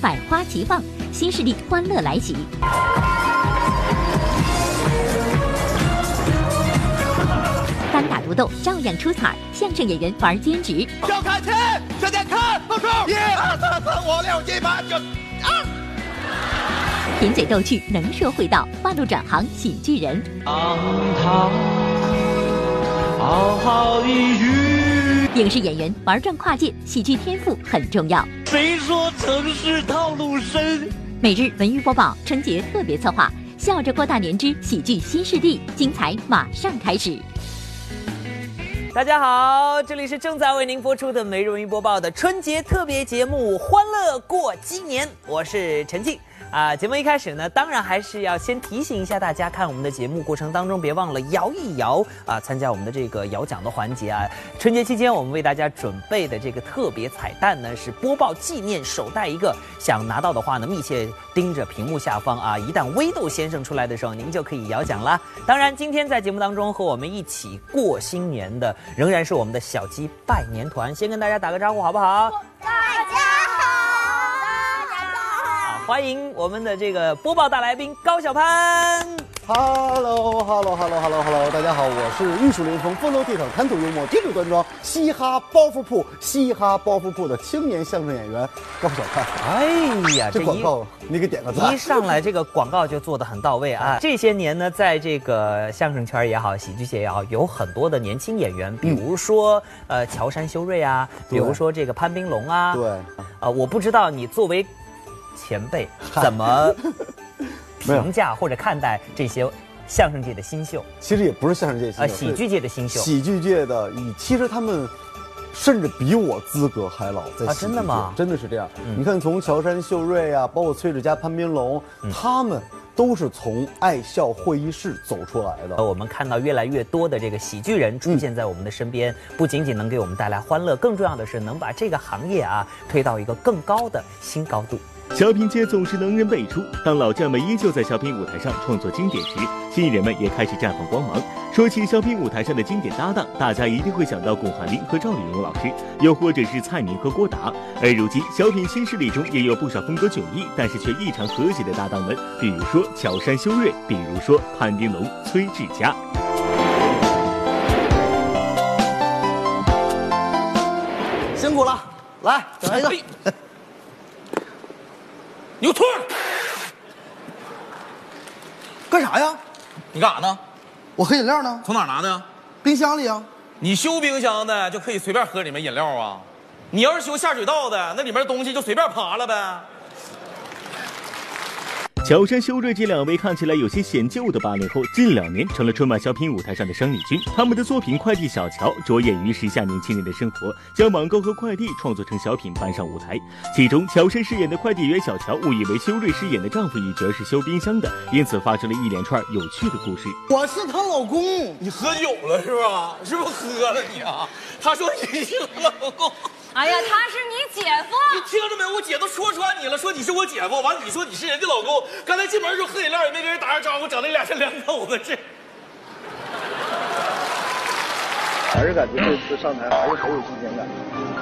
百花齐放，新势力欢乐来袭。单打独斗照样出彩，相声演员玩兼职。小看钱，这点看，报数，一二三四五六七八九，二。贫嘴逗趣，能说会道，半路转行喜剧人。堂堂好好的雨。影视演员玩转跨界，喜剧天赋很重要。谁说城市套路深？每日文娱播报春节特别策划，笑着过大年之喜剧新势力，精彩马上开始。大家好，这里是正在为您播出的每日文娱播报的春节特别节目《欢乐过鸡年》，我是陈静。啊，节目一开始呢，当然还是要先提醒一下大家，看我们的节目过程当中，别忘了摇一摇啊，参加我们的这个摇奖的环节啊。春节期间，我们为大家准备的这个特别彩蛋呢，是播报纪念手袋一个，想拿到的话呢，密切盯着屏幕下方啊，一旦微豆先生出来的时候，您就可以摇奖啦。当然，今天在节目当中和我们一起过新年的，仍然是我们的小鸡拜年团，先跟大家打个招呼，好不好？欢迎我们的这个播报大来宾高小攀。Hello，Hello，Hello，Hello，Hello，大家好，我是玉树临风、风流倜傥、谈吐幽默、金主端庄、嘻哈包袱铺、嘻哈包袱铺的青年相声演员高小攀。哎呀，这广一告你给点个赞一。上来这个广告就做得很到位啊！这些年呢，在这个相声圈也好，喜剧界也好，有很多的年轻演员，比如说、呃乔杉修睿啊，比如说这个潘斌龙啊，对，呃，我不知道你作为前辈怎么 评价或者看待这些相声界的新秀？其实也不是相声界新啊、秀，喜剧界的新秀。喜剧界的，以其实他们甚至比我资格还老，在啊喜剧界真的吗真的是这样。嗯。你看，从乔杉、秀瑞啊，包括崔志佳、潘斌龙，他们都是从爱笑会议室走出来的。呃，。我们看到越来越多的这个喜剧人出现在我们的身边，不仅仅能给我们带来欢乐，更重要的是能把这个行业啊推到一个更高的新高度。小品界总是能人辈出，当老将们依旧在小品舞台上创作经典时，新人们也开始绽放光芒。说起小品舞台上的经典搭档，大家一定会想到巩汉林和赵丽蓉老师，又或者是蔡明和郭达。而如今，小品新势力中也有不少风格迥异，但是却异常和谐的搭档们，比如说乔杉、修睿，比如说潘斌龙、崔志佳。辛苦了，来来一个。牛兔，干啥呀？你干啥呢？我喝饮料呢，从哪拿的？冰箱里啊。你修冰箱的就可以随便喝里面饮料啊？你要是修下水道的，那里面东西就随便爬了呗。乔杉、修睿这两位看起来有些显旧的八零后，近两年成了春晚小品舞台上的生力军。他们的作品《快递小乔》着眼于时下年轻人的生活，将网购和快递创作成小品搬上舞台。其中，乔杉饰演的快递员小乔误以为修睿饰演的丈夫一角是修冰箱的，因此发生了一连串有趣的故事。我是她老公。你喝酒了是吧？是不是喝了你啊？他说你是我老公，哎呀，他是你姐夫。你听着没有？我姐都说穿你了，说你是我姐夫，完了你说你是人家老公。刚才进门的时候喝饮料也没跟人打声招呼，整的俩像两口子这。还是感觉这次上台还是很有新鲜感，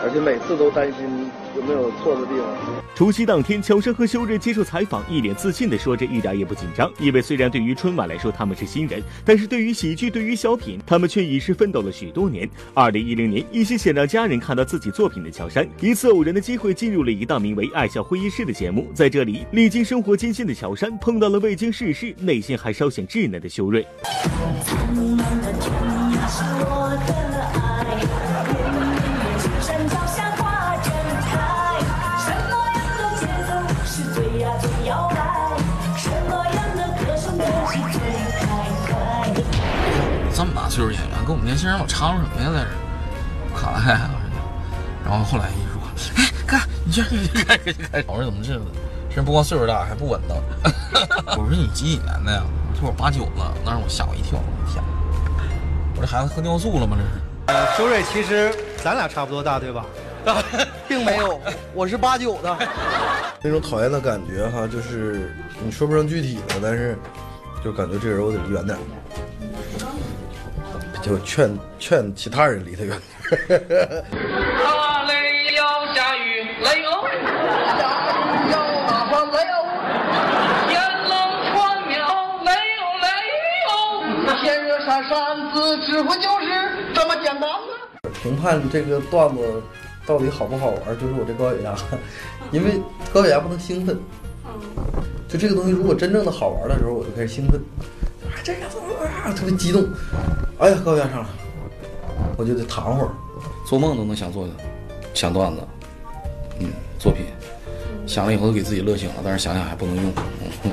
而且每次都担心有没有错的地方。除夕当天，乔杉和修睿接受采访，一脸自信地说着，一点也不紧张。因为虽然对于春晚来说他们是新人，但是对于喜剧、对于小品，他们却已是奋斗了许多年。二零一零年，一心想让家人看到自己作品的乔杉，一次偶然的机会进入了一档名为《爱笑会议室》的节目，在这里，历经生活艰辛的乔杉碰到了未经世事、内心还稍显稚嫩的修睿。这么大岁数演员，跟我们年轻人老掺和什么呀？在这儿，可爱啊！然后后来一说，哎，哥，你这开开开，我说怎么这个？这人不光岁数大，还不稳当。我说你几几年的呀？他说我八九了，那让我吓我一跳，我的天！我这孩子喝尿素了吗？这是？呃，修睿，其实咱俩差不多大，对吧？并没有，我是八九的。那种讨厌的感觉哈，就是你说不上具体的，但是就感觉这人我得离远点，就劝劝其他人离他远点 儿。打雷要下雨，雷哦。子指挥就是这么简单呢。评判这个段子到底好不好玩，就是我这高血压，因为高血压不能兴奋。就这个东西，如果真正的好玩的时候，我就开始兴奋，啊，这个啊特别激动，哎呀，高血压上了，我就得躺会儿。做梦都能想做的，想段子，嗯，作品，想了以后都给自己乐醒了，但是想想还不能用。嗯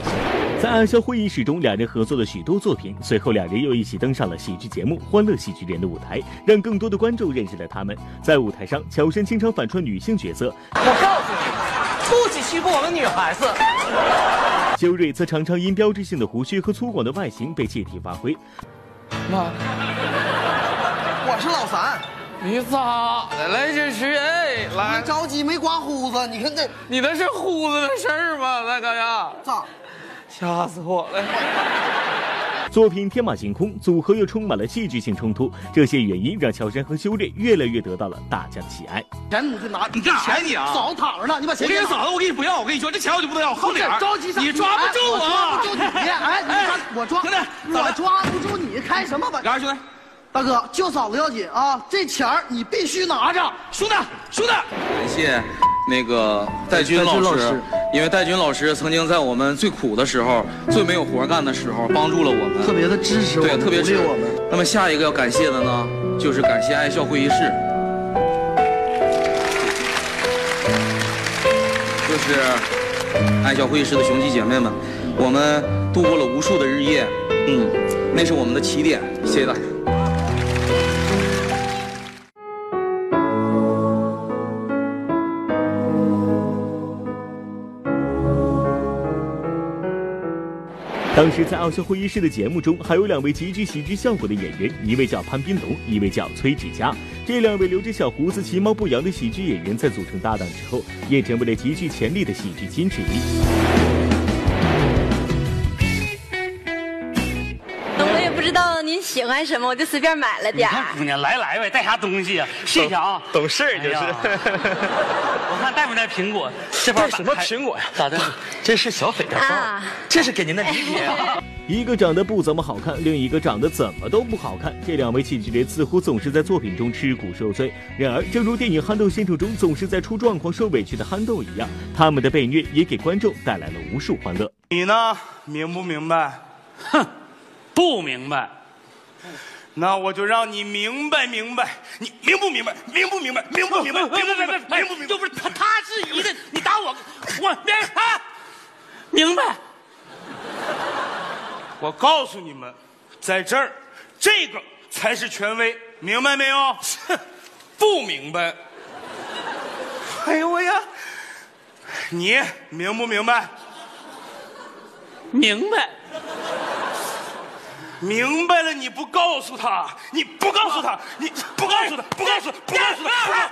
在爱笑会议室中，两人合作了许多作品。随后，两人又一起登上了喜剧节目《欢乐喜剧人》的舞台，让更多的观众认识了他们。在舞台上，乔杉经常反串女性角色，我告诉你，不许欺负我们女孩子。修睿则常常因标志性的胡须和粗犷的外形被借题发挥。妈，我是老三。你咋的了？这是哎，来着急没刮胡子，你看这，你那是胡子的事儿吗？大哥呀，咋？吓死我了！作品天马行空，组合又充满了戏剧性冲突，这些原因让乔杉和修炼越来越得到了大家的喜爱。钱你就拿，你干啥呀你啊？嫂子躺着呢，你把钱我给你嫂子，我给你不要，我跟你说，这钱我就不能要，好点儿。着急啥？你抓不住我，抓不住你，哎，你抓我抓，兄弟，我抓不住你，开什么玩俩兄弟，大哥，救嫂子要紧啊！这钱儿你必须拿着，兄弟，兄弟。感谢那个戴军老师老师，因为戴军老师曾经在我们最苦的时候、最没有活干的时候，帮助了我们，特别的支持我对，们，特别是鼓励我们。那么下一个要感谢的呢，就是感谢爱笑会议室，就是爱笑会议室的雄鸡姐妹们，我们度过了无数的日夜，嗯，那是我们的起点，谢谢大家。当时在奥秀会议室的节目中，还有两位极具喜剧效果的演员，一位叫潘斌龙，一位叫崔志佳。这两位留着小胡子、其貌不扬的喜剧演员，在组成搭档之后，也成为了极具潜力的喜剧金之一。喜欢什么，我就随便买了点儿。看姑娘来来呗，带啥东西呀？试一下啊，懂事儿就是哎 我看带没带苹果？这包带什么苹果呀？咋的？这是小斐的包啊，这是给您的礼品啊。一个长得不怎么好看，另一个长得怎么都不好看。这两位喜剧人似乎总是在作品中吃苦受罪。然而，正如电影《憨豆先生》中总是在出状况、受委屈的憨豆一样，他们的被虐也给观众带来了无数欢乐。你呢？明不明白？哼，不明白。那我就让你明白明白。你明不明白？明不明白？明不明白？明不明白？明不明白？就不是他，他质疑的，你打我，我明啊，明白？我告诉你们，在这儿，这个才是权威，明白没有？不明白。哎呦我呀！你明不明白？明白。明白了，你不告诉他，你不告诉他，你不告诉他，不告诉他，不告诉他，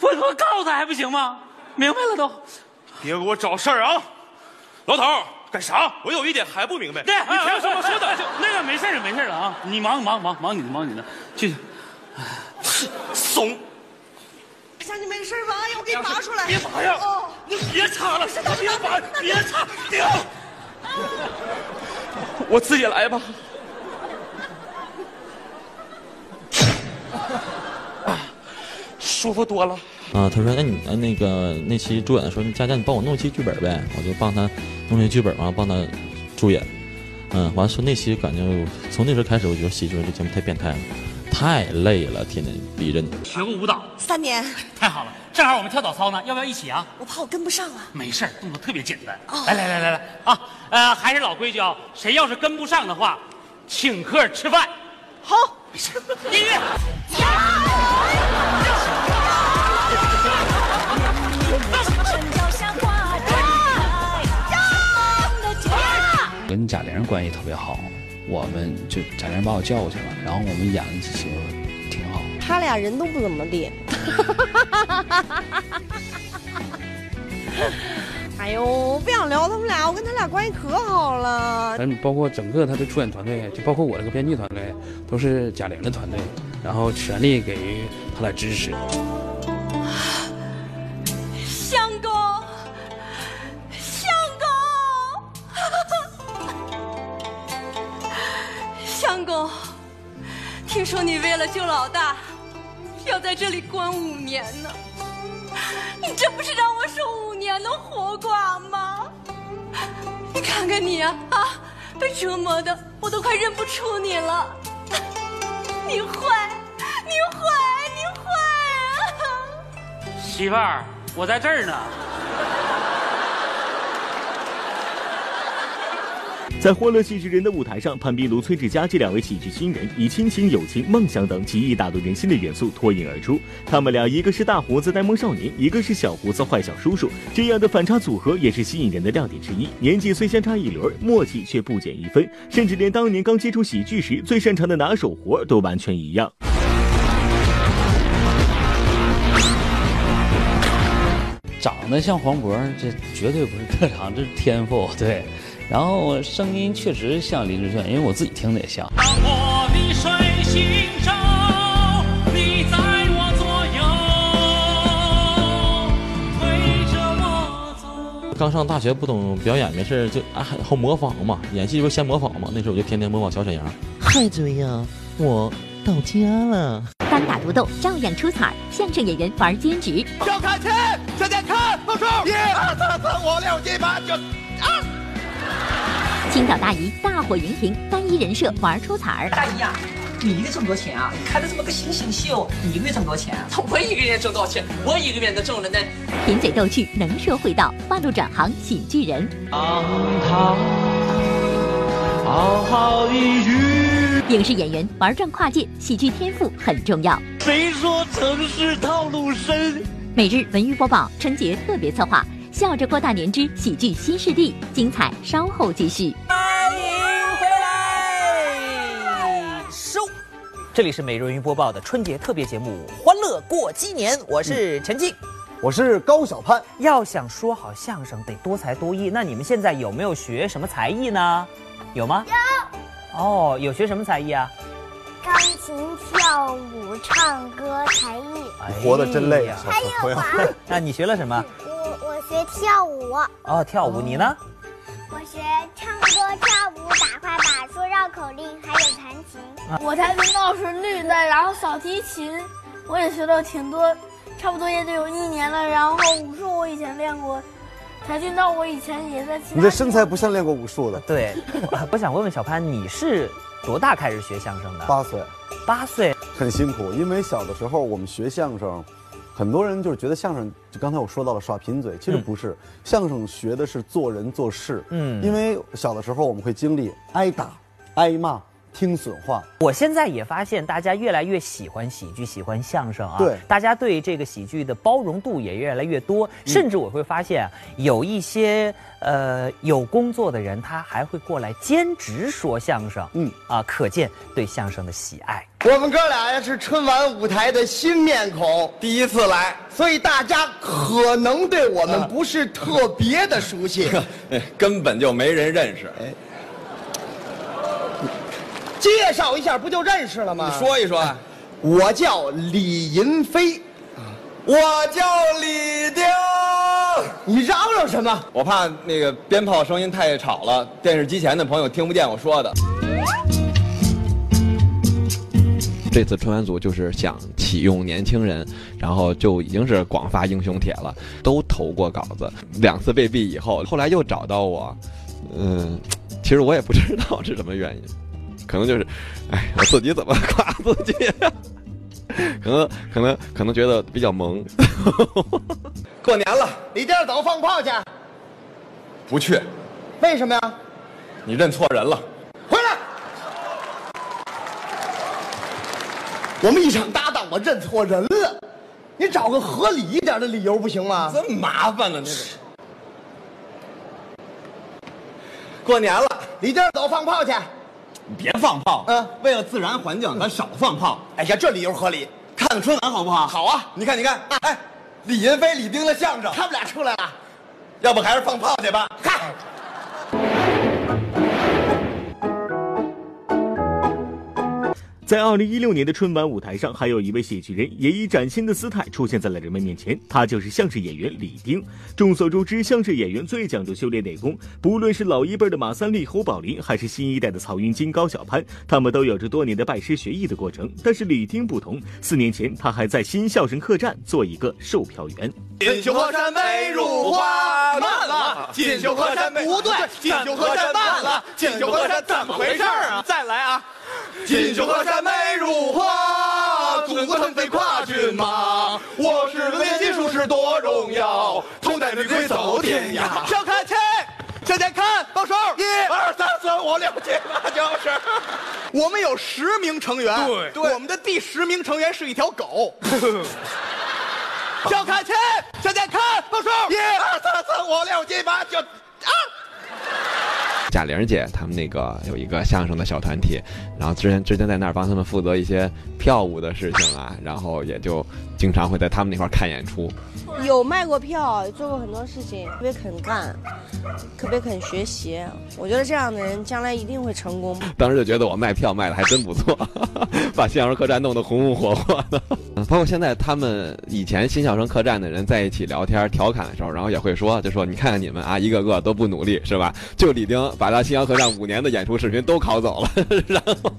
我我告诉他还不行吗？明白了都。别给我找事儿啊！老头儿，干啥？我有一点还不明白，对，你凭什么说的？那个没事了，没事了啊！你忙忙忙忙你的，忙你的，去。怂！下你没事吧？哎呀，我给你拔出来。别拔呀！哦，你别插了，别拔，别插，别！我自己来吧。舒服多了。啊，他说，哎你呃那个那期主演说，佳佳你帮我弄期剧本呗，我就帮他弄些剧本，完了帮他主演，嗯，完了说那期感觉从那时候开始，我觉得喜剧人这节目太变态了，太累了，天天逼着你。学过舞蹈，三年，太好了，正好我们跳早操呢，要不要一起啊？我怕我跟不上啊。没事儿，动作特别简单。哦来来来来来啊，呃，还是老规矩啊，谁要是跟不上的话，请客吃饭。好，音乐。跟贾玲关系特别好，我们就贾玲把我叫过去了，然后我们演了几期，挺好。他俩人都不怎么地。哎呦，我不想聊他们俩，我跟他俩关系可好了。咱包括整个他的出演团队，就包括我这个编剧团队，都是贾玲的团队，然后全力给予他俩支持。相公，相公，相公，听说你为了救老大，要在这里关五年呢。你这不是让我受五年的活寡吗？你看看你啊啊，被折磨的我都快认不出你了。你坏，你坏，你坏啊！媳妇儿，我在这儿呢。在《欢乐喜剧人》的舞台上，潘斌、卢、崔志佳这两位喜剧新人以亲情、友情、梦想等极易打动人心的元素脱颖而出。他们俩一个是大胡子呆萌少年，一个是小胡子坏小叔叔，这样的反差组合也是吸引人的亮点之一。年纪虽相差一轮，默契却不减一分，甚至连当年刚接触喜剧时最擅长的拿手活都完全一样。长得像黄渤，这绝对不是特长，这是天赋。对，然后声音确实像林志炫，因为我自己听的也像。我的水星照，你在我左右，推着我走。刚上大学不懂表演，没事就啊好模仿嘛，演戏不是先模仿嘛。那时候我就天天模仿小沈阳。嗨，追呀，我到家了。单打独斗照样出彩，相声演员玩兼职，要看钱，向前看，报数，一二三四五六七八九二。青岛大姨大火荧屏，单一人设玩出彩儿。大姨呀、你一个月挣多少钱啊？你开的这么个新型秀，你一个月挣多少钱啊？我一个月挣多少钱？我一个月能挣了呢。贫嘴逗趣，能说会道，半路转行喜剧人。昂唐，好好的雨。影视演员玩转跨界，喜剧天赋很重要。谁说城市套路深？每日文娱播报春节特别策划，笑着过大年之喜剧新势力，精彩稍后继续。这里是每日文娱播报的春节特别节目《欢乐过鸡年》，我是陈静。我是高小攀。要想说好相声，得多才多艺。那你们现在有没有学什么才艺呢？有吗？有。哦，有学什么才艺啊？钢琴、跳舞、唱歌才艺。哎活得真累啊，小还有朋友。玩。那你学了什么？我我学跳舞，哦，跳舞。你呢？我学唱歌、跳舞、打快板、说绕口令，还有弹琴。我跆拳道是绿的，然后小提琴我也学了挺多，差不多也得有一年了。然后武术我以前练过，跆拳道我以前也在。你这身材不像练过武术的。对，我我想问问小潘，你是多大开始学相声的？八岁，八岁很辛苦，因为小的时候我们学相声，很多人就是觉得相声，就刚才我说到了耍贫嘴，其实不是，相声学的是做人做事。嗯因为小的时候我们会经历挨打、挨骂、听损话。我现在也发现，大家越来越喜欢喜剧，喜欢相声啊。对大家对这个喜剧的包容度也越来越多，甚至我会发现啊，有一些呃有工作的人，他还会过来兼职说相声。嗯啊，可见对相声的喜爱。我们哥俩呀是春晚舞台的新面孔，第一次来，所以大家可能对我们不是特别的熟悉。根本就没人认识。介绍一下，不就认识了吗？你说一说，我叫李银飞，我叫李丁。你嚷嚷什么？我怕那个鞭炮声音太吵了，电视机前的朋友听不见我说的。这次春晚组就是想启用年轻人，然后就已经是广发英雄帖了，都投过稿子，两次被毙以后，后来又找到我，嗯，其实我也不知道是什么原因，可能就是，哎，我自己怎么 夸自己，可能可能可能觉得比较萌。过年了，李丁走放炮去。不去，为什么呀？你认错人了。回来！我们一场搭档，我认错人了。你找个合理一点的理由不行吗？这么麻烦呢，这个。过年了，李丁走放炮去。你别放炮，嗯，为了自然环境，咱少放炮。哎呀，这理由合理。看看春晚好不好？好啊，你看，你看，哎，李云飞、李丁的相声，他们俩出来了，要不还是放炮去吧？嗨。在二零一六年的春晚舞台上，还有一位喜剧人也以崭新的姿态出现在了人们面前，他就是相声演员李丁。众所周知，相声演员最讲究修炼内功，不论是老一辈的马三立、侯宝林，还是新一代的曹云金、高晓攀，他们都有着多年的拜师学艺的过程。但是李丁不同，四年前他还在新相声客栈做一个售票员。锦绣河山美如画，慢了。锦绣河山不对，锦绣河山慢了。锦绣河山怎么回事啊？再来啊！锦绣河山美如画，祖国腾飞跨骏马。我是个炼金术士多荣耀，头戴绿盔走天涯。向看齐，向前看，报数，一二三四五六七八九十。我们有十名成员，对，我们的第十名成员是一条狗。向看齐，向前看，报数，一二三四五六七八九啊！贾玲姐他们那个有一个相声的小团体，然后之前之前在那儿帮他们负责一些票务的事情啊，然后也就经常会在他们那块儿看演出。有卖过票，做过很多事情，特别肯干，特别肯学习。我觉得这样的人将来一定会成功。当时就觉得我卖票卖的还真不错，把相声客栈弄得红红火火的。包括现在他们以前新相声客栈的人在一起聊天调侃的时候，然后也会说，就说你看看你们啊，一个个都不努力是吧？就李丁把他新相声客栈五年的演出视频都拷走了，然后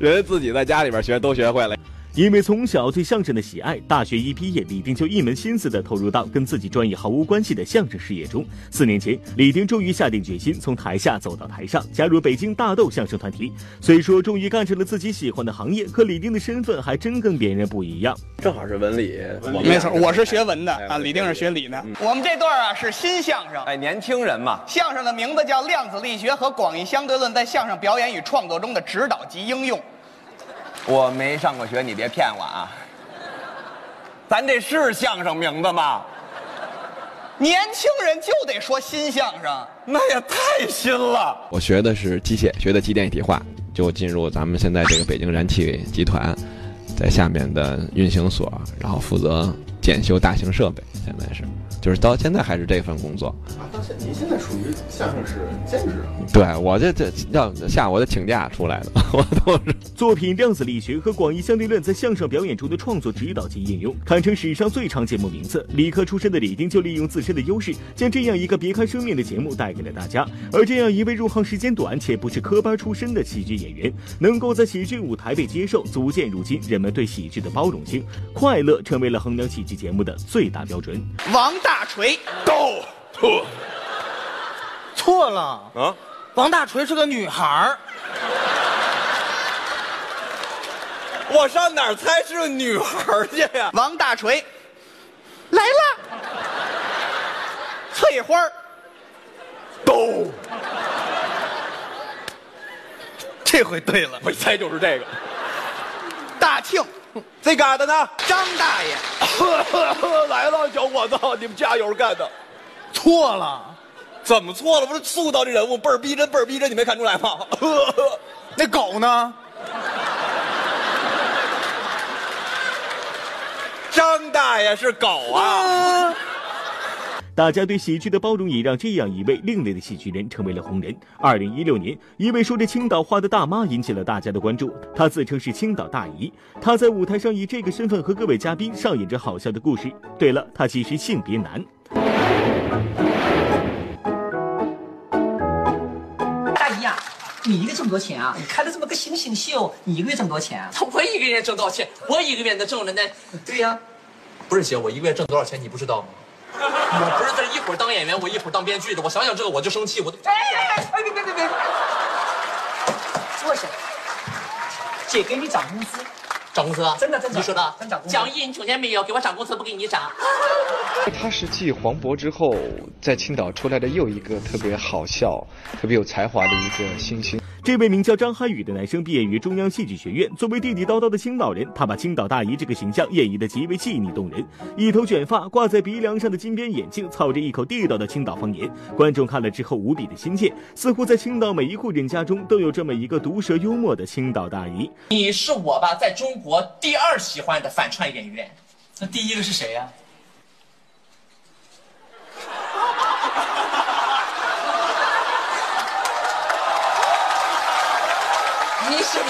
人家自己在家里边学都学会了。因为从小对相声的喜爱，大学一毕业，李丁就一门心思地投入到跟自己专业毫无关系的相声事业中。四年前，李丁终于下定决心从台下走到台上，加入北京大豆相声团体。虽说终于干成了自己喜欢的行业，可李丁的身份还真跟别人不一样。正好是文理，没错，我是学文的啊，李丁是学理的。我们这段啊是新相声，哎，年轻人嘛，相声的名字叫量子力学和广义相对论在相声表演与创作中的指导及应用。我没上过学，你别骗我啊！咱这是相声名字吗？年轻人就得说新相声，那也太新了。我学的是机械，学的机电一体化，就进入咱们现在这个北京燃气集团，在下面的运行所，然后负责检修大型设备。现在是，就是到现在还是这份工作。啊，到现您现在属于相声是兼职啊？对我这这要下我得请假出来的，我都是。作品《量子力学》和广义相对论在相声表演中的创作指导及应用，堪称史上最长节目名字。理科出身的李丁就利用自身的优势，将这样一个别开生面的节目带给了大家。而这样一位入行时间短且不是科班出身的喜剧演员，能够在喜剧舞台被接受，足见如今人们对喜剧的包容性。快乐成为了衡量喜剧节目的最大标准。王大锤，都错错了。啊！王大锤是个女孩儿，我上哪儿猜是个女孩儿去呀？王大锤。来了，翠花儿。都，这回对了，我一猜就是这个。大庆这嘎达呢？张大爷 来了，小伙子，你们加油干的。错了，怎么错了？不是塑造这人物倍儿逼真，倍儿逼真，你没看出来吗？那狗呢？张大爷是狗啊！大家对喜剧的包容也让这样一位另类的喜剧人成为了红人。二零一六年，一位说着青岛话的大妈引起了大家的关注。她自称是青岛大姨，她在舞台上以这个身份和各位嘉宾上演着好笑的故事。对了，她其实性别男。大姨呀、你一个月挣多少钱啊？你开了这么个星星秀，你一个月挣多少钱啊？我一个月挣多少钱？我一个月能挣了那？对呀、不是姐，我一个月挣多少钱你不知道吗？我不是在一会儿当演员，我一会儿当编剧的。我想想这个我就生气，我都。哎哎哎！哎别别别别！坐下，姐给你涨工资。涨工资啊？真的真的你说的？真涨工资。蒋毅，你听见没有？给我涨工资，不给你涨。他是继黄渤之后，在青岛出来的又一个特别好笑、特别有才华的一个新星。这位名叫张涵予的男生毕业于中央戏剧学院，作为地地道道的青岛人，他把青岛大姨这个形象演绎得极为细腻动人。一头卷发，挂在鼻梁上的金边眼镜，操着一口地道的青岛方言，观众看了之后无比的亲切，似乎在青岛每一户人家中都有这么一个毒舌幽默的青岛大姨。你是我吧，在中国第二喜欢的反串演员。那第一个是谁呀、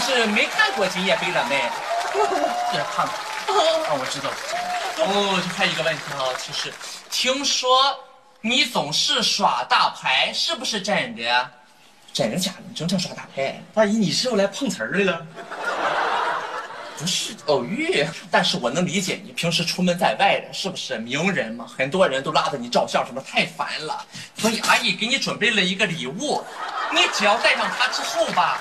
是没看过《今夜悲蓝妹》，是看过。啊，我知道。哦，就还有一个问题啊，其实听说你总是耍大牌，是不是真的？真的假的？你经常耍大牌？大姨，你是又来碰瓷儿来了？不是偶遇，但是我能理解你平时出门在外的，是不是名人嘛？很多人都拉着你照相，什么太烦了。所以阿姨给你准备了一个礼物，你只要带上它之后吧，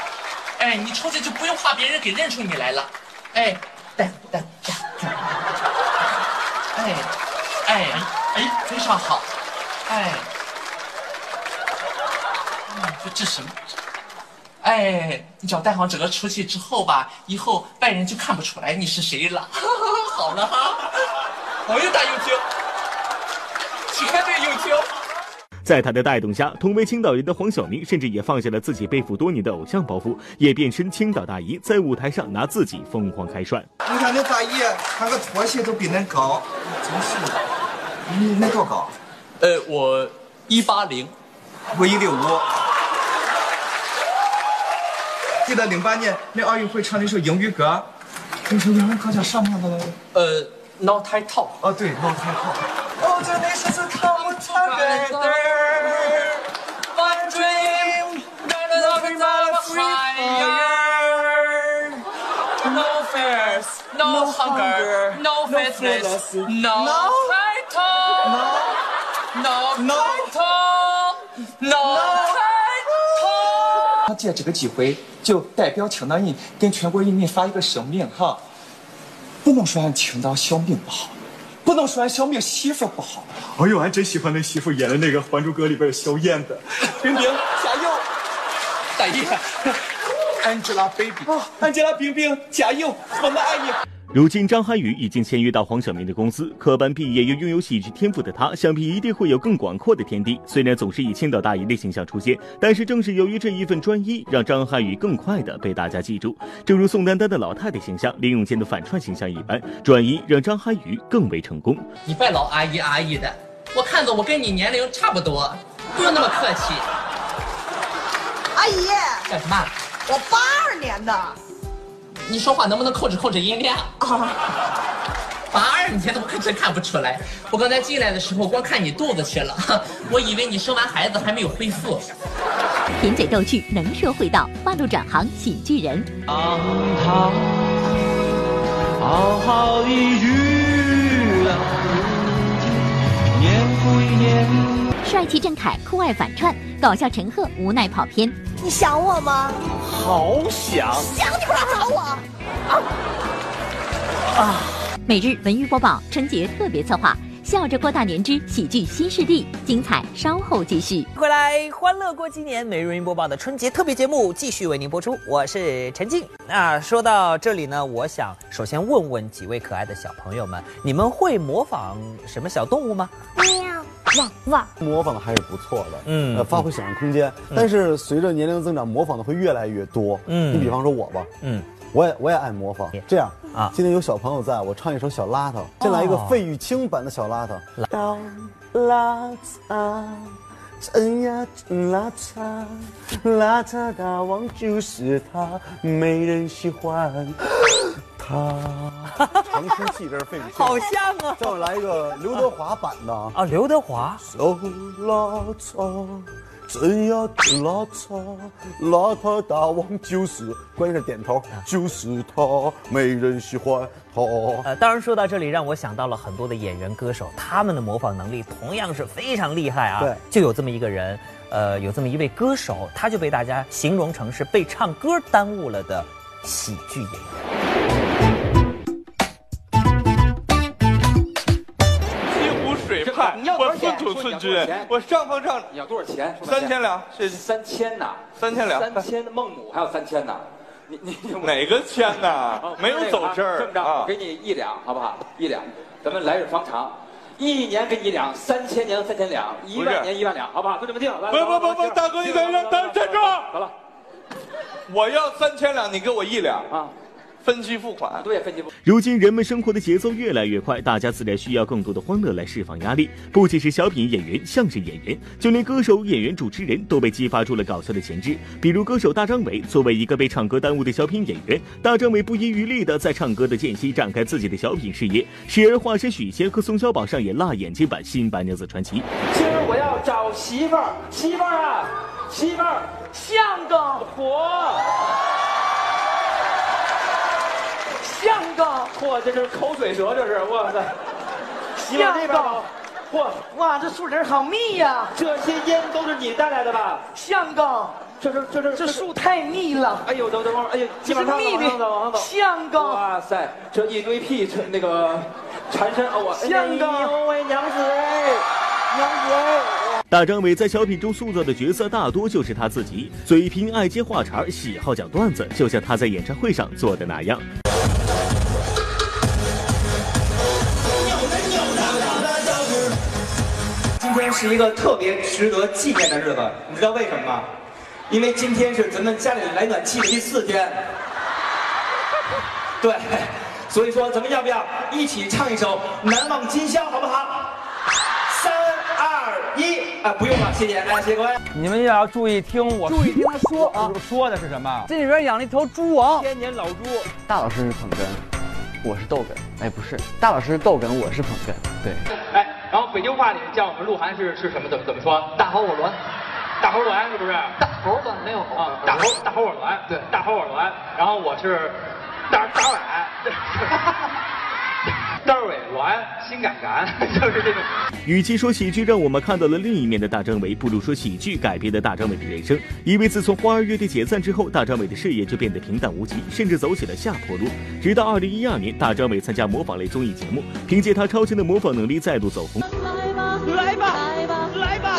哎，你出去就不用怕别人给认出你来了。哎，带带带，哎哎哎，非常好，哎，这这什么？哎，你只要带上这个出去之后吧，以后外人就看不出来你是谁了。好了哈，我又打油条，绝对油条。在他的带动下，同为青岛人的黄晓明甚至也放下了自己背负多年的偶像包袱，也变身青岛大姨，在舞台上拿自己疯狂开涮。你看那大姨，穿个拖鞋都比恁高，真是的。你恁多高？呃，我一八零，我一六五。记得零八年那奥运会唱那首英语歌，那首英语歌叫什么来着？呃，Not Tight Top。哦，对，Not。Oh, together. One no hunger, no faithless, no tight top, no? Tight top, no tight top. 他借这个机会，就代表青岛人跟全国人民发一个声明哈，不能说俺青岛小命不好，不能说俺小明媳妇不好。哎呦，俺真喜欢那媳妇演的那个《还珠格格》里边的小燕子，冰冰加油！大姨，Angelababy，啊，Angela 冰冰加油，我们爱你。如今，张涵予已经签约到黄晓明的公司。科班毕业又拥有喜剧天赋的他，想必一定会有更广阔的天地。虽然总是以青岛大姨的形象出现，但是正是由于这一份专一，让张涵予更快的被大家记住。正如宋丹丹的老太太形象、林永健的反串形象一般，专一让张涵予更为成功。你别老阿姨阿姨的，我看着我跟你年龄差不多，不用那么客气。阿姨，干什么？我八二年的。你说话能不能控制控制音量？啊，八二年的我可真看不出来。我刚才进来的时候光看你肚子去了，我以为你生完孩子还没有恢复。贫嘴逗趣，能说会道，半路转行喜剧人。好好的娱乐，年复一年。帅气郑恺酷爱反串，搞笑陈赫无奈跑偏。你想我吗？好想。想你不来找我。啊！每日文娱播报春节特别策划，笑着过大年之喜剧新势力，精彩稍后继续。回来，欢乐过今年，每日文娱播报的春节特别节目继续为您播出，我是陈静。那说到这里呢，我想首先问问几位可爱的小朋友们，你们会模仿什么小动物吗？喵，汪汪。模仿的还是不错的，嗯呃，发挥想象空间。但是随着年龄增长，模仿的会越来越多。嗯你比方说我吧，嗯，我也我也爱模仿。这样啊，今天有小朋友在，我唱一首小邋遢，先来一个哦费玉清版的小邋遢。小邋遢，真呀真邋遢，邋遢大王就是他，没人喜欢他。长出气，这是费玉清。好像啊。再我来一个刘德华版的啊。啊，刘德华。小邋遢，真呀真邋遢，邋遢大王就是，关键是点头，就是他，没人喜欢他。呃，当然说到这里，让我想到了很多的演员歌手，他们的模仿能力同样是非常厉害啊。对，就有这么一个人，呃，有这么一位歌手，他就被大家形容成是被唱歌耽误了的喜剧演员。水畔，我寸土寸金，我上方上你要多少钱？三千两，谢谢。三千呐，三千两三千的孟母还有三千呢。你你你哪个千呐？没有走这儿这么着，我给你一两，好不好？一两，咱们来日方长，一年给你一两，三千年三千两，一万年一万两，好不好？就这么定。来不不不不，大哥你等等站住！好了，我要三千两，你给我一两啊，分期付款。对，分期付。如今人们生活的节奏越来越快，大家自然需要更多的欢乐来释放压力。不仅是小品演员、相声演员，就连歌手、演员、主持人都被激发出了搞笑的潜质。比如歌手大张伟，作为一个被唱歌耽误的小品演员，大张伟不遗余力的在唱歌的间隙展开自己的小品事业，时而化身许仙和宋小宝上演辣眼睛版《新白娘子传奇》。今儿我要找媳妇儿，媳妇儿啊，媳妇儿，像个火，个嚯，这是口水蛇，这是哇塞，媳妇儿这边吧，嚯，哇，这树林好密呀，这些烟都是你带来的吧？像个。这是这是这树太密了，哎呦，等等会儿，哎呀，这是密的往上走，往上走，像个哇塞，这一堆屁，这那个缠身哦，我像个哎呦喂，娘子哎，娘子哎。大张伟在小品中塑造的角色大多就是他自己，嘴贫爱接话茬，喜好讲段子，就像他在演唱会上做的那样。天是一个特别值得纪念的日子，你知道为什么吗？因为今天是咱们家里来暖气的第四天。对，所以说咱们要不要一起唱一首《难忘今宵》，好不好？三二一，啊，不用了，谢谢，哎，谢谢各位。你们也要注意听我，注意听他说啊，说的是什么？这里边养了一头猪王，千年老猪。大老师是捧哏，我是逗哏。哎，不是，大老师是逗哏，我是捧哏。对，哎，然后北京话里叫我们鹿晗是是什么？怎么怎么说？大猴我栾，大猴栾是不是？大猴栾没有啊，大猴大猴我栾，对，大猴我栾。然后我是大大伟，大伟鸾，心感感，就是这种。与其说喜剧让我们看到了另一面的大张伟，不如说喜剧改变了大张伟的人生。因为自从花儿乐队解散之后，大张伟的事业就变得平淡无奇，甚至走起了下坡路。直到二零一二年，大张伟参加模仿类综艺节目，凭借他超强的模仿能力再度走红。来吧，来吧，来吧，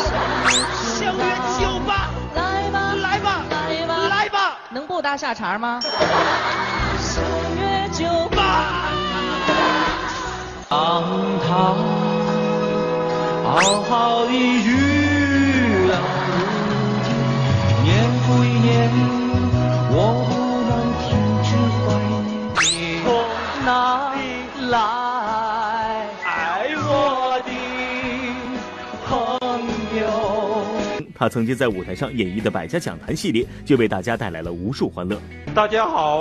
相约酒吧，来吧，来吧，来吧，来吧，能不搭下茬吗？相约酒吧。让它好好的娱乐，年复一年，我不能停止怀念。从哪里来，爱我的朋友？他曾经在舞台上演绎的《百家讲坛》系列，就为大家带来了无数欢乐。大家好，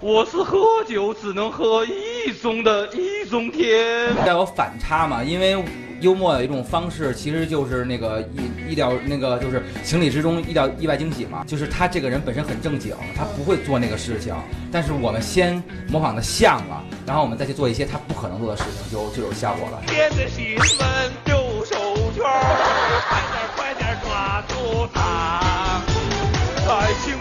我是喝酒只能喝一盅的易松天。带有反差嘛，因为幽默的一种方式，其实就是那个意意料那个就是情理之中意料意外惊喜嘛。就是他这个人本身很正经，他不会做那个事情，但是我们先模仿的像了，然后我们再去做一些他不可能做的事情，就就有效果了。天的新闻丢手绢，快点快点抓住他！爱情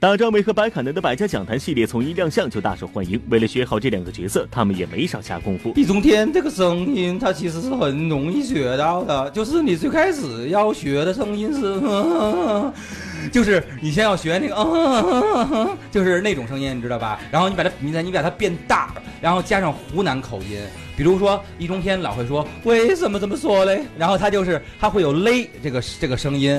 来。大张伟和白凯南的《百家讲坛》系列从一亮相就大受欢迎。为了学好这两个角色，他们也没少下功夫。易中天这个声音，他其实是很容易学到的，就是你最开始要学的声音是，就是你先要学那个，就是那种声音，你知道吧？然后你把它，你你把它变大，然后加上湖南口音，比如说易中天老会说为什么这么说嘞？然后他就是他会有勒这个这个声音。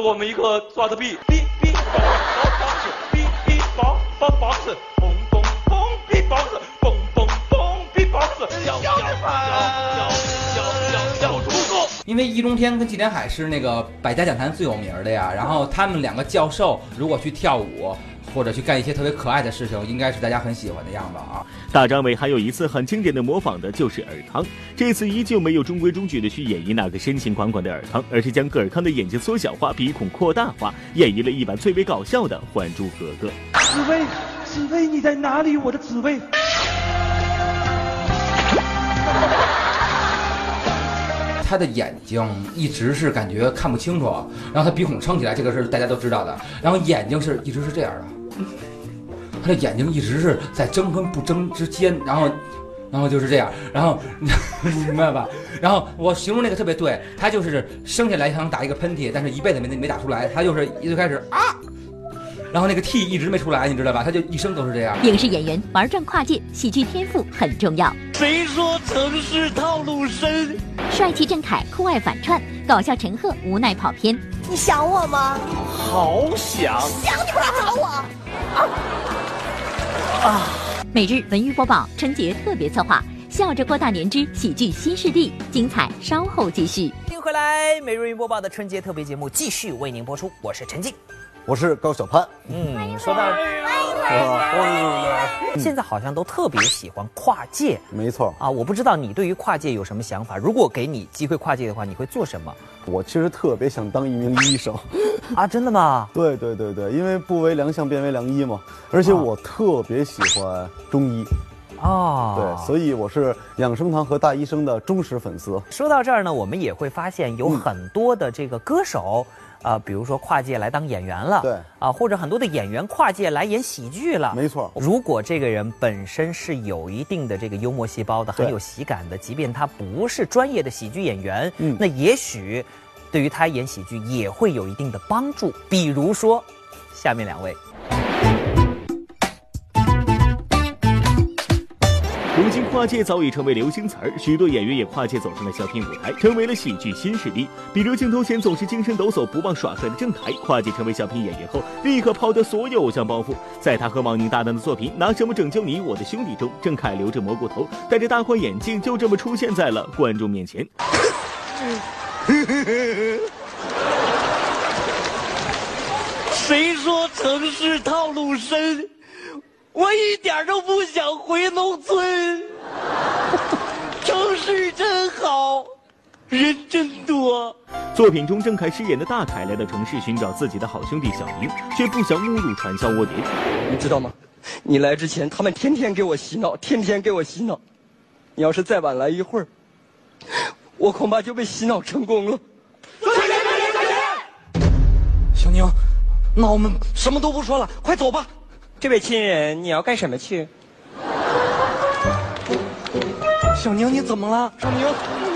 我们一个抓着币，币币宝宝宝子，币币宝宝宝子，嘣嘣嘣币宝子，嘣嘣嘣币宝子，小小小小小猪猪。因为易中天跟纪连海是那个百家讲坛最有名的呀，然后他们两个教授如果去跳舞或者去干一些特别可爱的事情，应该是大家很喜欢的样子啊。大张伟还有一次很经典的模仿的就是尔康，这次依旧没有中规中矩的去演绎那个深情款款的尔康，而是将个尔康的眼睛缩小化，鼻孔扩大化，演绎了一版最为搞笑的《还珠格格》。紫薇，紫薇你在哪里？我的紫薇。他的眼睛一直是感觉看不清楚，然后他鼻孔撑起来，这个是大家都知道的。然后眼睛是一直是这样的，他的眼睛一直是在睁跟不睁之间，然后，然后就是这样，然后你 明白吧？然后我形容那个特别对，他就是生下来想打一个喷嚏，但是一辈子没没打出来，他就是一最开始啊，然后那个 T 一直没出来，你知道吧？他就一生都是这样。影视演员玩转跨界，喜剧天赋很重要。谁说城市套路深？帅气郑恺酷爱反串，搞笑陈赫无奈跑偏。你想我吗？好想想你不来找我。啊！每日文娱播报春节特别策划，笑着过大年之喜剧新势力，精彩稍后继续。欢迎回来，每日文娱播报的春节特别节目继续为您播出，我是陈静。我是高晓攀。嗯，说到现在好像都特别喜欢跨界，没错啊。我不知道你对于跨界有什么想法？如果给你机会跨界的话，你会做什么？我其实特别想当一名医生。啊，真的吗？对对对对，因为不为良相，便为良医嘛。而且我特别喜欢中医。哦，对，所以我是养生堂和大医生的忠实粉丝。说到这儿呢，我们也会发现有很多的这个歌手。啊，比如说跨界来当演员了，对啊，或者很多的演员跨界来演喜剧了，没错。如果这个人本身是有一定的这个幽默细胞的，很有喜感的，即便他不是专业的喜剧演员，嗯，那也许对于他演喜剧也会有一定的帮助。比如说，下面两位。如今跨界早已成为流行词儿，许多演员也跨界走上了小品舞台，成为了喜剧新势力。比如镜头前总是精神抖擞、不忘耍帅的郑恺，跨界成为小品演员后，立刻抛掉所有偶像包袱。在他和王宁搭档的作品《拿什么拯救你，我的兄弟》中，郑恺留着蘑菇头，戴着大框眼镜，就这么出现在了观众面前。谁说城市套路深？我一点都不想回农村，城市真好，人真多。作品中，郑恺饰演的大凯来到城市寻找自己的好兄弟小明，却不想误入传销窝点。你知道吗？你来之前，他们天天给我洗脑，天天给我洗脑。你要是再晚来一会儿，我恐怕就被洗脑成功了。赚钱，赚钱，赚钱！小宁，那我们什么都不说了，快走吧。这位亲人，你要干什么去？小宁，你怎么了？小宁，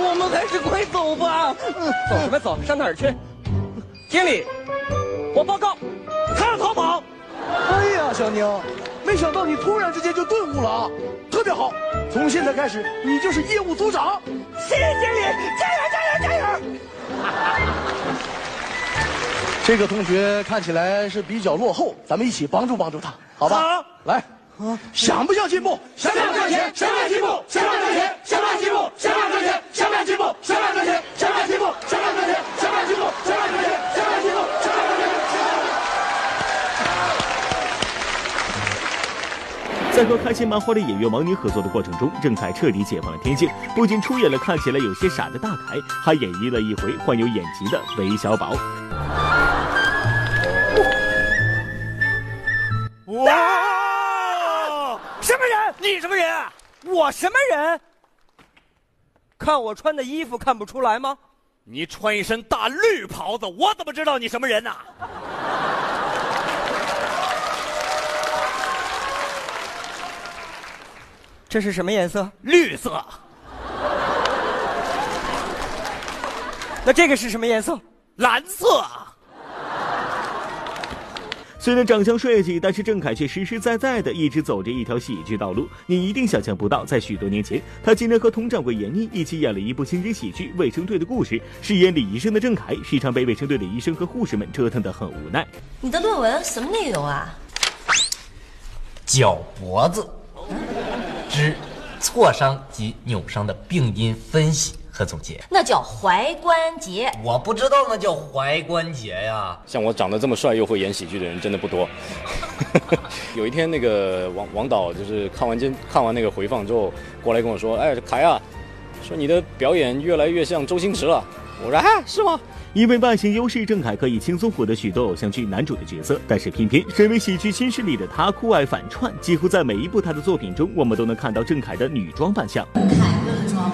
我们还是快走吧。嗯，走 什么走？上哪儿去？经理，我报告，他要逃跑。哎呀，小宁，没想到你突然之间就顿悟了啊，特别好。从现在开始，你就是业务组长。谢谢经理，加油加油加油！这个同学看起来是比较落后，咱们一起帮助帮助他，好吧？好，来，想不想进步？想不想赚钱？想不想进步？想不想赚钱？想不想进步？想不想赚钱？想不想进步？想不想赚钱？想不想进步？想不想赚钱？想不想进步？想不想赚钱？想不想进步？想不想赚钱？在和开心麻花的演员王宁合作的过程中，郑恺彻底解放了天性，不仅出演了看起来有些傻的大凯，还演绎了一回患有眼疾的韦小宝。哇！什么人？你什么人？我什么人？看我穿的衣服看不出来吗？你穿一身大绿袍子，我怎么知道你什么人呢？这是什么颜色？绿色。那这个是什么颜色？蓝色。虽然长相帅气，但是郑恺却实实在在的一直走着一条喜剧道路。你一定想象不到，在许多年前，他竟然和佟掌柜闫妮一起演了一部刑侦喜剧《卫生队的故事》。饰演李医生的郑恺，时常被卫生队的医生和护士们折腾得很无奈。你的论文什么内容啊？脚脖子之挫伤及扭伤的病因分析和总结。那叫踝关节。我不知道那叫踝关节呀。像我长得这么帅又会演喜剧的人真的不多。有一天，那个王王导就是看完监看完那个回放之后，过来跟我说：“哎，凯啊，说你的表演越来越像周星驰了。”我说：“啊，是吗？”因为外形优势，郑恺可以轻松获得许多偶像剧男主的角色，但是偏偏身为喜剧新势力的他酷爱反串，几乎在每一部他的作品中，我们都能看到郑恺的女装扮相。凯哥的妆，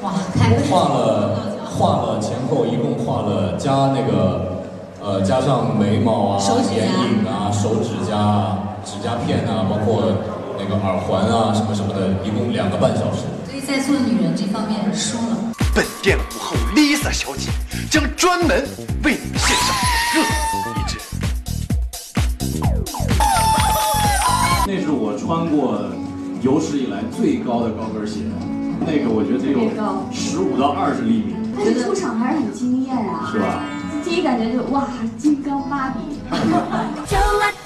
哇，凯哥画了画了前后一共画了加那个呃加上眉毛啊、眼影啊、手指甲啊、指甲片啊，包括那个耳环啊什么什么的，一共两个半小时。所以在做女人这方面输了。本店午后 lisa 小姐将专门为你们献上热舞一支那是我穿过有史以来最高的高跟鞋那个我觉得得有十五到二十厘米。但是出场还是很惊艳啊。是吧？第一感觉就哇金刚芭比。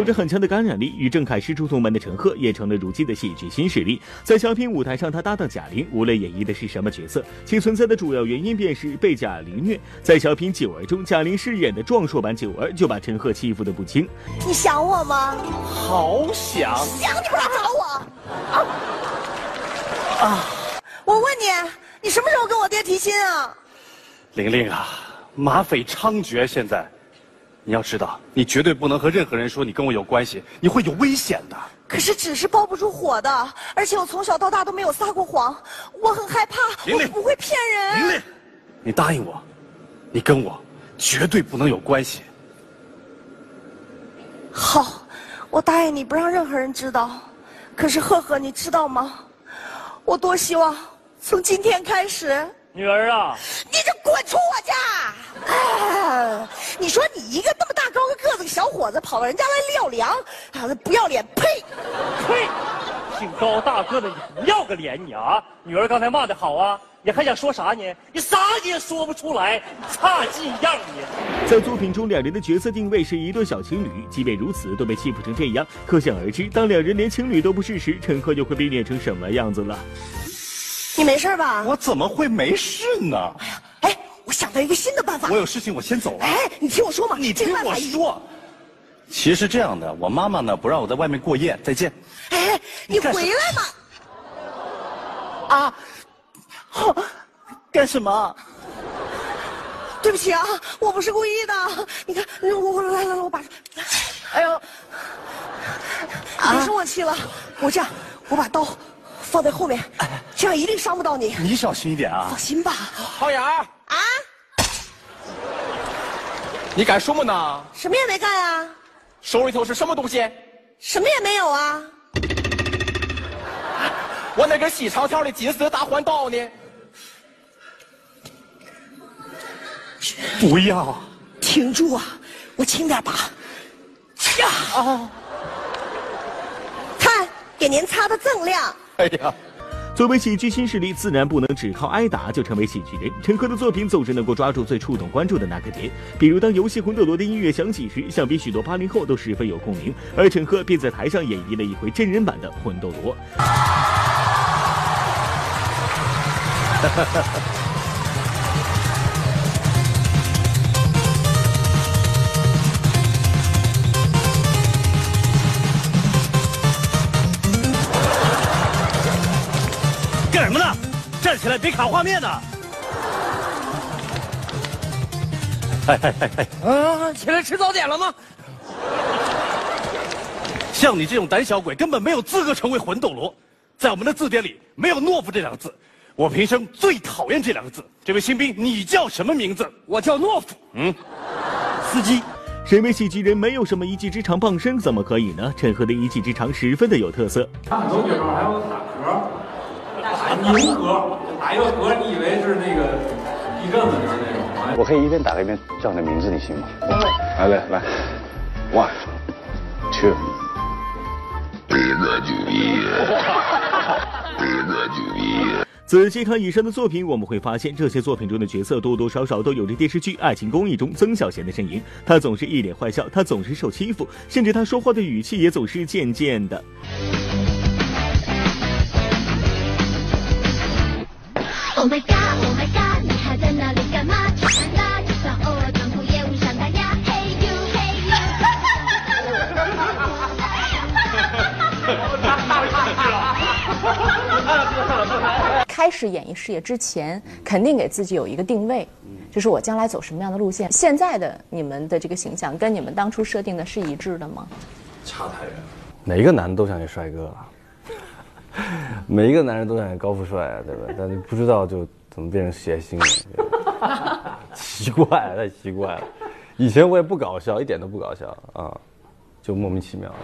有着很强的感染力，与郑恺师出同门的陈赫也成了如今的戏剧新势力。在小品舞台上，他搭档贾玲，无论演绎的是什么角色，其存在的主要原因便是被贾玲虐。在小品《九儿》中，贾玲饰演的壮硕版九儿就把陈赫欺负的不轻。你想我吗？好想想你不来找我。啊！我问你，你什么时候跟我爹提亲啊？玲玲啊，马匪猖獗，现在你要知道，你绝对不能和任何人说你跟我有关系，你会有危险的。可是纸是包不住火的，而且我从小到大都没有撒过谎，我很害怕，玲玲我不会骗人。玲玲，你答应我，你跟我绝对不能有关系。好，我答应你不让任何人知道。可是赫赫，你知道吗？我多希望从今天开始，女儿啊，你就滚出我家！哎，你说你一个那么大高个个子的小伙子，跑到人家来撂粮，啊，不要脸！呸！呸！挺高大个的，你不要个脸你啊！女儿刚才骂的好啊，你还想说啥呢？你啥你也说不出来，差劲样你！在作品中，两人的角色定位是一对小情侣，即便如此，都被欺负成这样，可想而知，当两人连情侣都不是时，陈赫又会被虐成什么样子了？你没事吧？我怎么会没事呢？哎，我想到一个新的办法。我有事情，我先走了。哎，你听我说嘛，你听我说。其实是这样的，我妈妈呢不让我在外面过夜。再见。哎，你回来嘛！啊！好，干什么？对不起啊，我不是故意的。你看，我我来来来，我把，哎呦，你别生我气了。我这样，我把刀放在后面，这样一定伤不到你。你小心一点啊放！心吧。浩雅啊，你干什么呢？什么也没干啊，手里头是什么东西？什么也没有啊。我那根细长条的金丝大环刀呢？不要！停住啊，我轻点拔。呀！啊！看，给您擦的锃亮。哎呀！作为喜剧新势力，自然不能只靠挨打就成为喜剧人。陈赫的作品总是能够抓住最触动观众的那个点，比如当游戏《魂斗罗》的音乐响起时，想必许多八零后都十分有共鸣，而陈赫便在台上演绎了一回真人版的《魂斗罗》。来，别卡画面呢！哎哎哎哎！啊，起来吃早点了吗？像你这种胆小鬼，根本没有资格成为魂斗罗。在我们的字典里，没有懦夫这两个字。我平生最讨厌这两个字。这位新兵，你叫什么名字？我叫懦夫。嗯，司机。身为喜剧人，没有什么一技之长傍身，怎么可以呢？陈赫的一技之长十分的有特色。很多地方还有打嗝，打牛嗝，打一个嗝，你以为是那个地震了就是那种。我可以一边打一边叫你的名字，你信吗？来来来，one two，别个主意，别个主意。仔细看以上的作品，我们会发现这些作品中的角色多多少少都有着电视剧《爱情公寓》中曾小贤的身影。他总是一脸坏笑，他总是受欺负，甚至他说话的语气也总是贱贱的。Oh my god, oh my god，你还在那里干嘛？吃饭啦，就算偶尔装酷也无伤大雅。Hey you, hey you。开始演艺事业之前，肯定给自己有一个定位，就是我将来走什么样的路线。现在的你们的这个形象跟你们当初设定的是一致的吗？差太远了。每个男的都想演帅哥啊，每一个男人都想演高富帅啊，对吧？但是不知道就怎么变成谐星了，奇怪，太奇怪了。以前我也不搞笑，一点都不搞笑啊。就莫名其妙。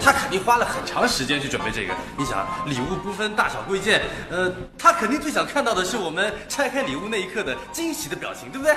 他肯定花了很长时间去准备这个。你想，礼物不分大小贵贱，呃，他肯定最想看到的是我们拆开礼物那一刻的惊喜的表情，对不对？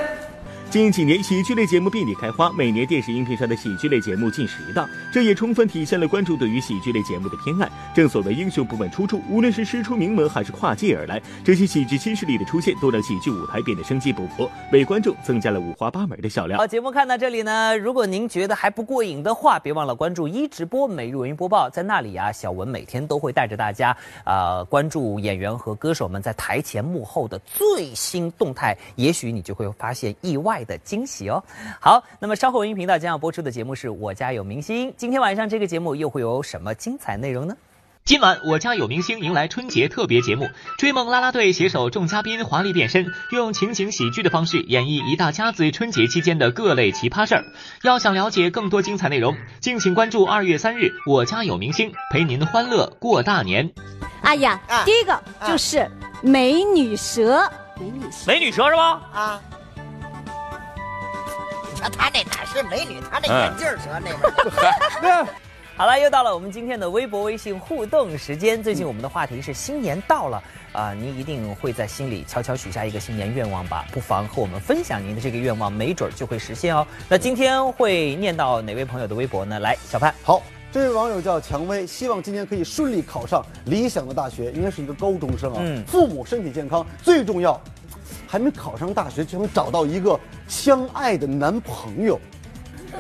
近几年，喜剧类节目遍地开花，每年电视荧屏上的喜剧类节目近十档，这也充分体现了观众对于喜剧类节目的偏爱。正所谓英雄不问出处，无论是师出名门还是跨界而来，这些喜剧新势力的出现，都让喜剧舞台变得生机勃勃，为观众增加了五花八门的笑料。好，节目看到这里呢，如果您觉得还不过瘾的话，别忘了关注一直播每日文娱播报，在那里啊，小文每天都会带着大家呃关注演员和歌手们在台前幕后的最新动态，也许你就会发现意外的惊喜哦。好，那么稍后文娱频道将要播出的节目是我家有明星，今天晚上这个节目又会有什么精彩内容呢？今晚我家有明星迎来春节特别节目，追梦啦啦队携手众嘉宾华丽变身，用情景喜剧的方式演绎一大家子春节期间的各类奇葩事儿。要想了解更多精彩内容，敬请关注二月三日我家有明星，陪您欢乐过大年。哎呀，第一个就是美女蛇，美女蛇，美女蛇是吧？啊。他他那哪是美女，他那眼镜蛇那边。好了，又到了我们今天的微博、微信互动时间。最近我们的话题是新年到了啊、您一定会在心里悄悄许下一个新年愿望吧？不妨和我们分享您的这个愿望，没准儿就会实现哦。那今天会念到哪位朋友的微博呢？来，小潘。好，这位网友叫蔷薇，希望今年可以顺利考上理想的大学，应该是一个高中生啊。嗯父母身体健康最重要，还没考上大学就想找到一个相爱的男朋友。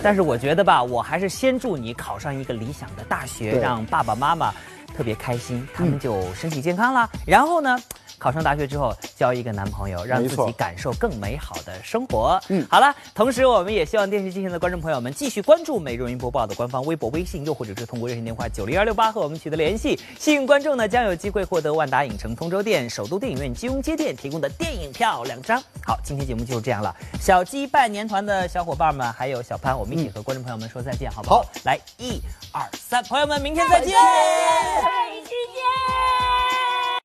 但是我觉得吧，我还是先祝你考上一个理想的大学，让爸爸妈妈特别开心，他们就身体健康啦。然后呢，考上大学之后交一个男朋友，让自己感受更美好的生活。嗯，好了，同时我们也希望电视机前的观众朋友们继续关注《每日云播报》的官方微博、微信，又或者是通过热线电话九零二六八和我们取得联系。幸运观众呢将有机会获得万达影城通州店、首都电影院金融街店提供的电影票两张。好，今天节目就是这样了。小鸡拜年团的小伙伴们，还有小潘，我们一起和观众朋友们说再见，好不好？来，一二三，朋友们，明天再见。